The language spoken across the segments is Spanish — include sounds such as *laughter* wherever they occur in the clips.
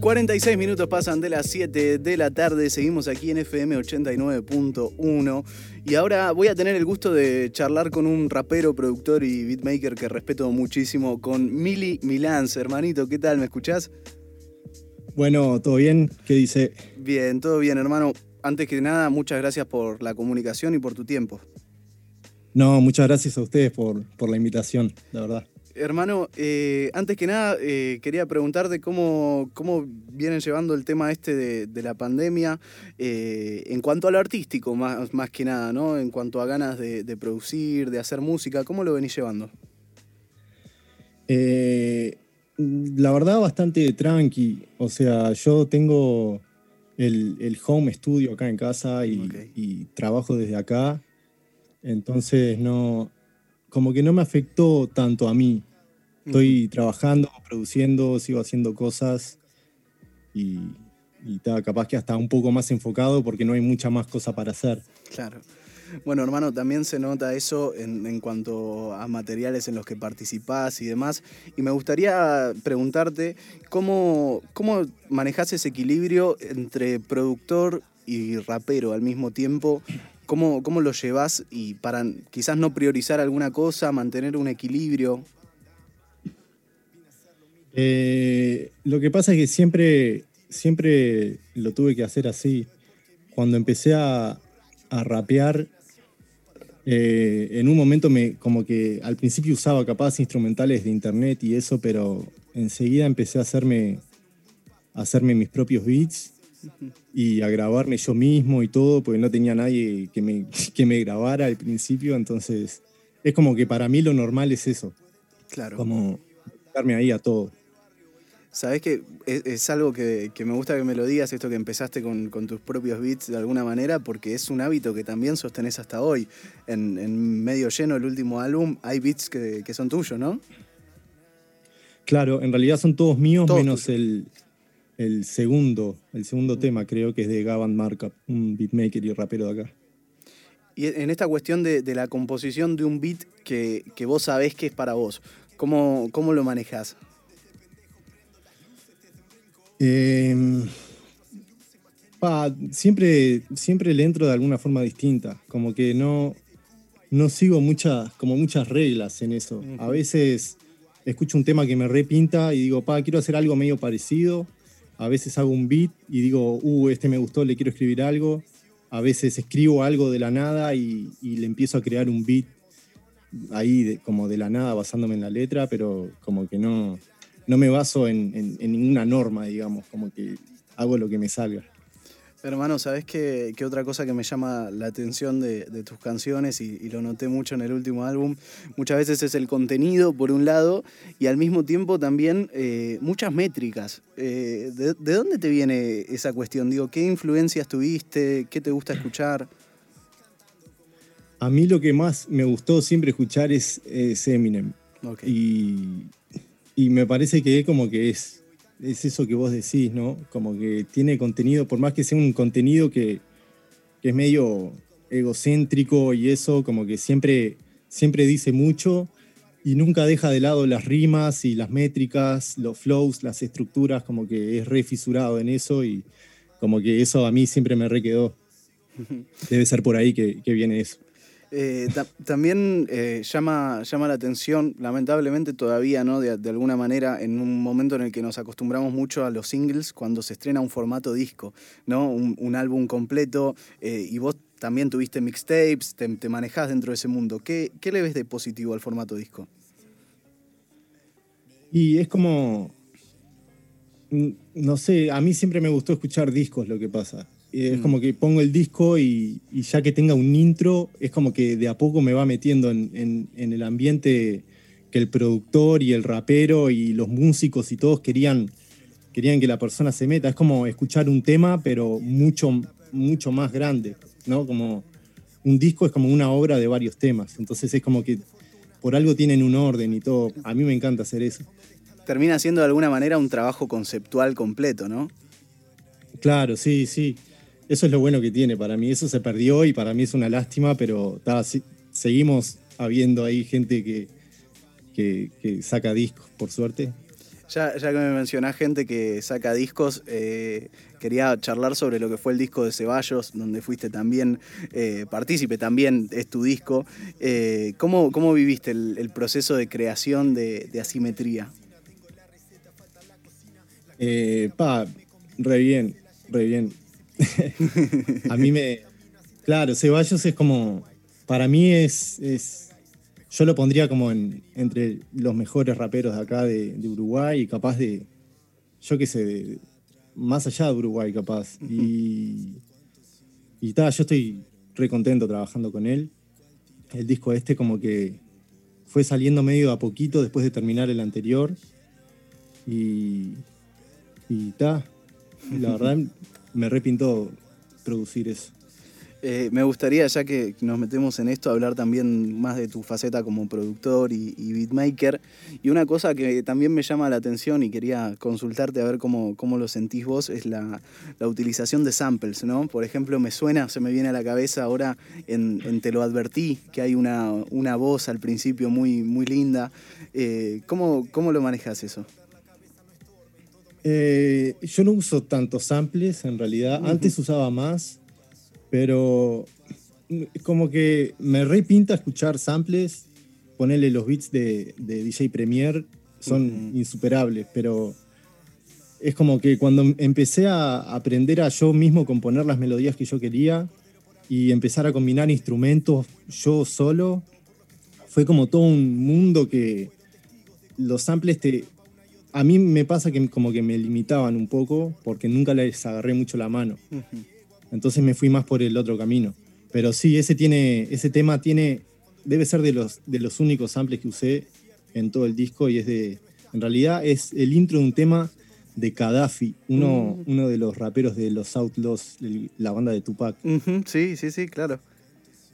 46 minutos pasan de las 7 de la tarde, seguimos aquí en FM 89.1 y ahora voy a tener el gusto de charlar con un rapero, productor y beatmaker que respeto muchísimo, con Mili Milans. Hermanito, ¿qué tal? ¿Me escuchás? Bueno, ¿todo bien? ¿Qué dice? Bien, todo bien, hermano. Antes que nada, muchas gracias por la comunicación y por tu tiempo. No, muchas gracias a ustedes por, por la invitación, la verdad. Hermano, eh, antes que nada, eh, quería preguntarte cómo, cómo vienen llevando el tema este de, la pandemia eh, en cuanto a lo artístico, más, más que nada, ¿no? En cuanto a ganas de, producir, de hacer música, ¿cómo lo venís llevando? la verdad, bastante tranqui. O sea, yo tengo el, home studio acá en casa y, y trabajo desde acá. Entonces, no, como que no me afectó tanto a mí. Estoy trabajando, produciendo, sigo haciendo cosas y, y capaz que hasta un poco más enfocado porque no hay mucha más cosa para hacer. Claro. Bueno, hermano, también se nota eso en, cuanto a materiales en los que participás y demás. Y me gustaría preguntarte cómo, cómo manejas ese equilibrio entre productor y rapero al mismo tiempo ¿Cómo, ¿Cómo, lo llevas y para quizás no priorizar alguna cosa, mantener un equilibrio? Eh, lo que pasa es que siempre, siempre lo tuve que hacer así. Cuando empecé a, rapear, eh, en un momento me, como que al principio usaba capaz instrumentales de internet y eso, pero enseguida empecé a hacerme, a hacerme mis propios beats y a grabarme yo mismo y todo, porque no tenía nadie que me, *laughs* que me grabara al principio, entonces es como que para mí lo normal es eso. Claro. Como darme ahí a todo. Sabes que es, algo que, me gusta que me lo digas, esto que empezaste con, tus propios beats de alguna manera, porque es un hábito que también sostenés hasta hoy. En, medio lleno, el último álbum, hay beats que, son tuyos, ¿no? Claro, en realidad son todos míos, menos el, el segundo, el segundo mm. tema, creo que es de Gavan Markup, un beatmaker y rapero de acá. Y en esta cuestión de, la composición de un beat que, vos sabés que es para vos, ¿cómo, cómo lo manejás? Em, siempre, siempre le entro de alguna forma distinta, como que no, no sigo muchas, como muchas reglas en eso. A veces escucho un tema que me repinta y digo, pa, quiero hacer algo medio parecido a veces hago un beat y digo, uh, este me gustó, le quiero escribir algo. A veces escribo algo de la nada y, le empiezo a crear un beat ahí como de la nada basándome en la letra, pero como que no, no me baso en ninguna norma, digamos, como que hago lo que me salga. Hermano, ¿sabes qué, otra cosa que me llama la atención de, tus canciones y, lo noté mucho en el último álbum? Muchas veces es el contenido, por un lado, y al mismo tiempo también eh, muchas métricas. Eh, de, dónde te viene esa cuestión? Digo, ¿qué influencias tuviste? ¿Qué te gusta escuchar? A mí lo que más me gustó siempre escuchar es, Eminem. Y, y me parece que como que es es eso que vos decís, ¿no? Como que tiene contenido, por más que sea un contenido que, es medio egocéntrico y eso, como que siempre, siempre dice mucho y nunca deja de lado las rimas y las métricas, los flows, las estructuras, como que es re fisurado en eso y como que eso a mí siempre me re quedó. *laughs* Debe ser por ahí que viene eso. Eh, también eh, llama, llama la atención, lamentablemente todavía, ¿no? De, alguna manera, en un momento en el que nos acostumbramos mucho a los singles, cuando se estrena un formato disco, ¿no? Un, álbum completo, eh, y vos también tuviste mixtapes, te, te, manejás dentro de ese mundo. ¿Qué, ¿Qué le ves de positivo al formato disco? Y es como, no sé, a mí siempre me gustó escuchar discos, lo que pasa. Es mm. como que pongo el disco y, ya que tenga un intro, es como que de a poco me va metiendo en, el ambiente que el productor y el rapero y los músicos y todos querían, querían que la persona se meta. Es como escuchar un tema, pero mucho, mucho más grande, ¿no? Como un disco es como una obra de varios temas. Entonces es como que por algo tienen un orden y todo. A mí me encanta hacer eso. Termina siendo de alguna manera un trabajo conceptual completo, ¿no? Claro, sí, sí. Eso es lo bueno que tiene para mí. Eso se perdió y para mí es una lástima, pero seguimos habiendo ahí gente que, que, saca discos, por suerte. Ya, que me mencionás gente que saca discos, eh, quería charlar sobre lo que fue el disco de Ceballos, donde fuiste también eh, partícipe, también es tu disco. Eh, ¿cómo, viviste el, proceso de creación de, asimetría? pa, re bien, re bien. *laughs* A mí me. Claro, Ceballos es como. Para mí es yo lo pondría como entre los mejores raperos de acá de, Uruguay y capaz de, yo qué sé, más allá de Uruguay capaz. Y, y yo estoy re contento trabajando con él. El disco este como que fue saliendo medio a poquito después de terminar el anterior. Y, y ta, la verdad *laughs* me repintó producir eso. Eh, me gustaría, ya que nos metemos en esto, hablar también más de tu faceta como productor y, beatmaker. Y una cosa que también me llama la atención y quería consultarte a ver cómo, cómo lo sentís vos es la, utilización de samples, ¿no? Por ejemplo, me suena, se me viene a la cabeza ahora en, Te lo advertí, que hay una, una voz al principio muy, muy linda. Eh, ¿cómo, ¿Cómo lo manejas eso? Eh, yo no uso tantos samples en realidad. Antes usaba más pero como que me repinta escuchar samples, ponerle los beats de, DJ Premier, son insuperables, pero es como que cuando empecé a aprender a yo mismo componer las melodías que yo quería y empezar a combinar instrumentos yo solo, fue como todo un mundo que los samples te... A mí me pasa que como que me limitaban un poco porque nunca les agarré mucho la mano. Entonces me fui más por el otro camino. Pero sí, ese, tiene, ese tema tiene, debe ser de los, de los únicos samples que usé en todo el disco y es de, en realidad es el intro de un tema de Gaddafi, uno, mm. uno de los raperos de los Outlaws, la banda de Tupac. Sí, sí, sí, claro.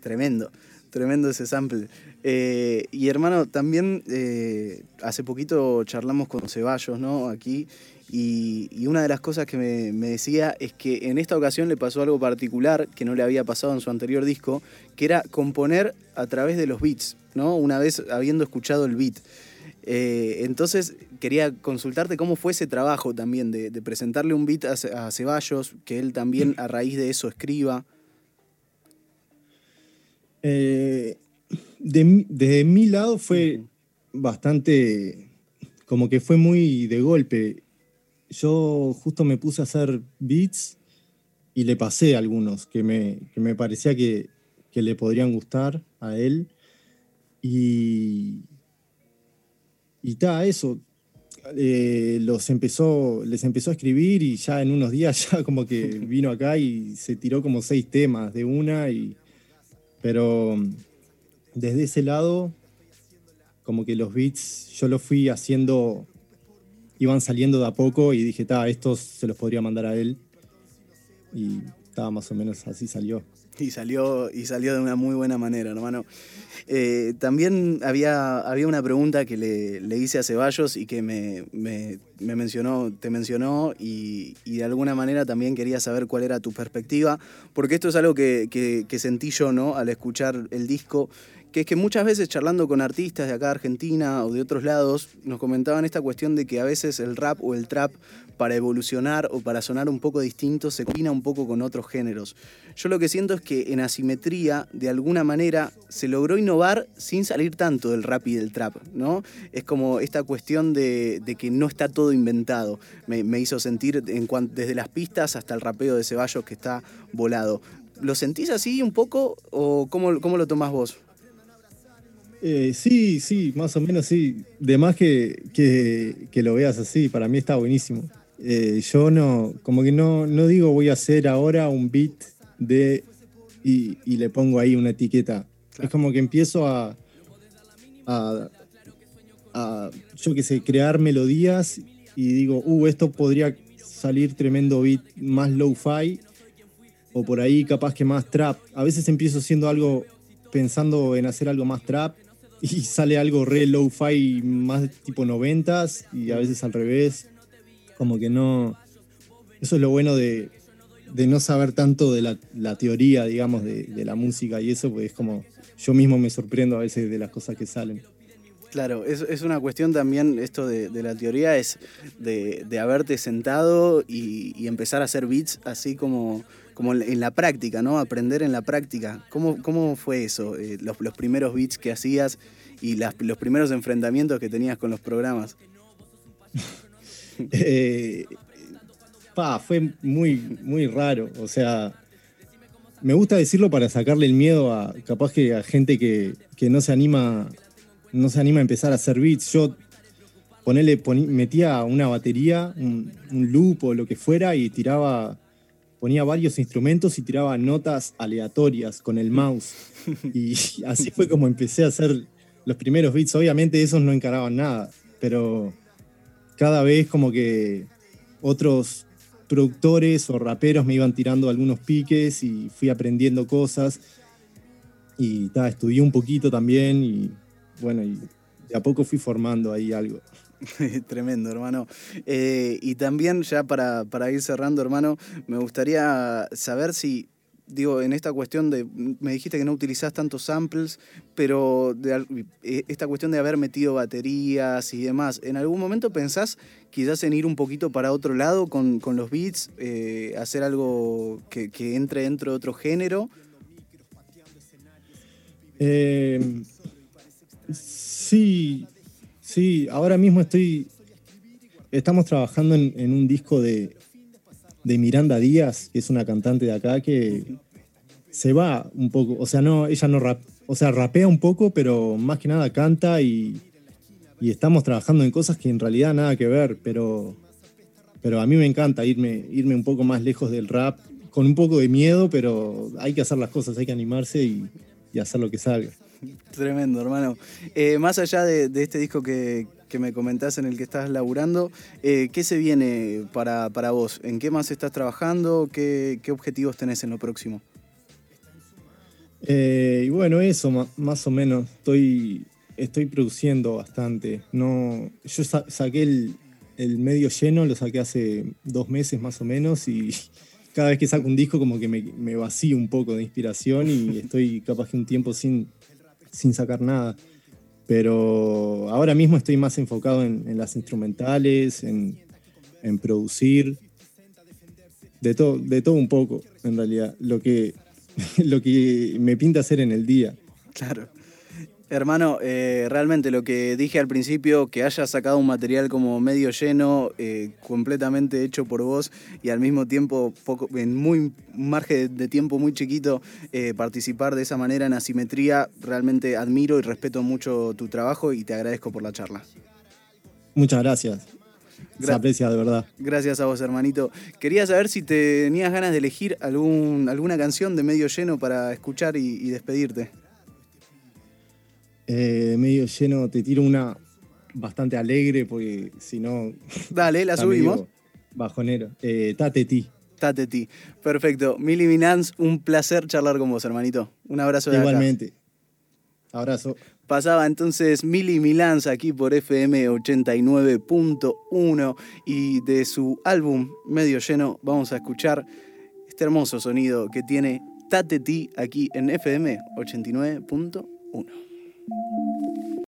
Tremendo, tremendo ese sample. Eh, y hermano, también eh, hace poquito charlamos con Ceballos, ¿no? Aquí, y, una de las cosas que me, decía es que en esta ocasión le pasó algo particular que no le había pasado en su anterior disco, que era componer a través de los beats, ¿no? Una vez habiendo escuchado el beat. Eh, entonces quería consultarte cómo fue ese trabajo también de, presentarle un beat a, Ceballos, que él también a raíz de eso escriba. Eh, de, mi lado fue bastante, como que fue muy de golpe yo justo me puse a hacer beats y le pasé algunos que me, me parecía que, le podrían gustar a él. Y, y ta, eso. Eh, los empezó, les empezó a escribir y ya en unos días *laughs* ya como que vino acá y se tiró como seis temas de una. Y, pero desde ese lado, como que los beats yo los fui haciendo iban saliendo de a poco y dije, ta, estos se los podría mandar a él. Y estaba más o menos así salió. Y salió, y salió de una muy buena manera, hermano. Eh, también había, había una pregunta que le, hice a Ceballos y que me, mencionó, te mencionó y, de alguna manera también quería saber cuál era tu perspectiva, porque esto es algo que, que sentí yo ¿no? al escuchar el disco que es que muchas veces charlando con artistas de acá de Argentina o de otros lados, nos comentaban esta cuestión de que a veces el rap o el trap para evolucionar o para sonar un poco distinto se combina un poco con otros géneros. Yo lo que siento es que en asimetría, de alguna manera, se logró innovar sin salir tanto del rap y del trap, ¿no? Es como esta cuestión de, que no está todo inventado. Me, hizo sentir en desde las pistas hasta el rapeo de Ceballos que está volado. ¿Lo sentís así un poco o cómo, cómo lo tomás vos? Eh, sí, sí, más o menos sí. De más que, que, lo veas así, para mí está buenísimo. Eh, yo no, como que no, no digo voy a hacer ahora un beat de y, le pongo ahí una etiqueta. Es como que empiezo a, a, a, yo qué sé, crear melodías y digo, uh, esto podría salir tremendo beat más low-fi o por ahí capaz que más trap. A veces empiezo haciendo algo pensando en hacer algo más trap y sale algo re low-fi más tipo noventas y a veces al revés. Como que no... Eso es lo bueno de, no saber tanto de la, teoría, digamos, de, la música y eso, pues es como yo mismo me sorprendo a veces de las cosas que salen. Claro, es, una cuestión también, esto de, la teoría, es de, haberte sentado y, empezar a hacer beats así como, como en la práctica, ¿no? Aprender en la práctica. ¿Cómo, cómo fue eso? Eh, los, primeros beats que hacías y los primeros enfrentamientos que tenías con los programas. *laughs* eh, pa, fue muy, muy raro. O sea, me gusta decirlo para sacarle el miedo a capaz que a gente que, que no se anima no se anima a empezar a hacer beats. Yo ponele, metía una batería, un, loop o lo que fuera y tiraba, ponía varios instrumentos y tiraba notas aleatorias con el mouse. *laughs* Y así fue como empecé a hacer los primeros beats. Obviamente esos no encaraban nada, pero cada vez como que otros productores o raperos me iban tirando algunos piques y fui aprendiendo cosas. Y ta, estudié un poquito también y bueno, y de a poco fui formando ahí algo. *laughs* Tremendo, hermano. Eh, y también, ya para, ir cerrando, hermano, me gustaría saber si, digo, en esta cuestión de, me dijiste que no utilizás tantos samples, pero eh, esta cuestión de haber metido baterías y demás, ¿en algún momento pensás quizás en ir un poquito para otro lado con, los beats, eh, hacer algo que, que, entre dentro de otro género? Sí, sí, ahora mismo estoy. Estamos trabajando en, un disco de, Miranda Díaz, que es una cantante de acá que se va un poco. O sea, no, ella no rap, o sea, rapea un poco, pero más que nada canta y, estamos trabajando en cosas que en realidad nada que ver, pero, pero a mí me encanta irme, irme un poco más lejos del rap, con un poco de miedo, pero hay que hacer las cosas, hay que animarse y, y hacer lo que salga. *laughs* Tremendo, hermano. Eh, más allá de, este disco que, me comentás en el que estás laburando, eh, ¿qué se viene para, vos? ¿En qué más estás trabajando? ¿Qué, objetivos tenés en lo próximo? Eh, y bueno, eso más o menos. Estoy, estoy produciendo bastante. No, yo saqué el, el medio lleno, lo saqué hace dos meses más o menos y *laughs* cada vez que saco un disco como que me vacío un poco de inspiración y estoy capaz que un tiempo sin, sin sacar nada. Pero ahora mismo estoy más enfocado en, las instrumentales, en, producir, de todo, de todo un poco, en realidad, lo que, *laughs* lo que me pinta hacer en el día. Claro. Hermano, eh, realmente lo que dije al principio, que hayas sacado un material como medio lleno, eh, completamente hecho por vos y al mismo tiempo poco, en muy margen de tiempo muy chiquito, eh, participar de esa manera en asimetría, realmente admiro y respeto mucho tu trabajo y te agradezco por la charla. Muchas gracias. Se aprecia de verdad. Gracias a vos, hermanito. Quería saber si tenías ganas de elegir algún, alguna canción de medio lleno para escuchar y despedirte. Eh, medio lleno, te tiro una bastante alegre porque si no. *laughs* Dale, la subimos. Bajonero. Eh, Tateti. Tateti. Perfecto. Mili Minans, un placer charlar con vos, hermanito. Un abrazo de Igualmente. Abrazo. Pasaba entonces Mili Milans aquí por FM 89.1 y de su álbum Medio Lleno vamos a escuchar este hermoso sonido que tiene Tateti aquí en FM 89.1. Thank you.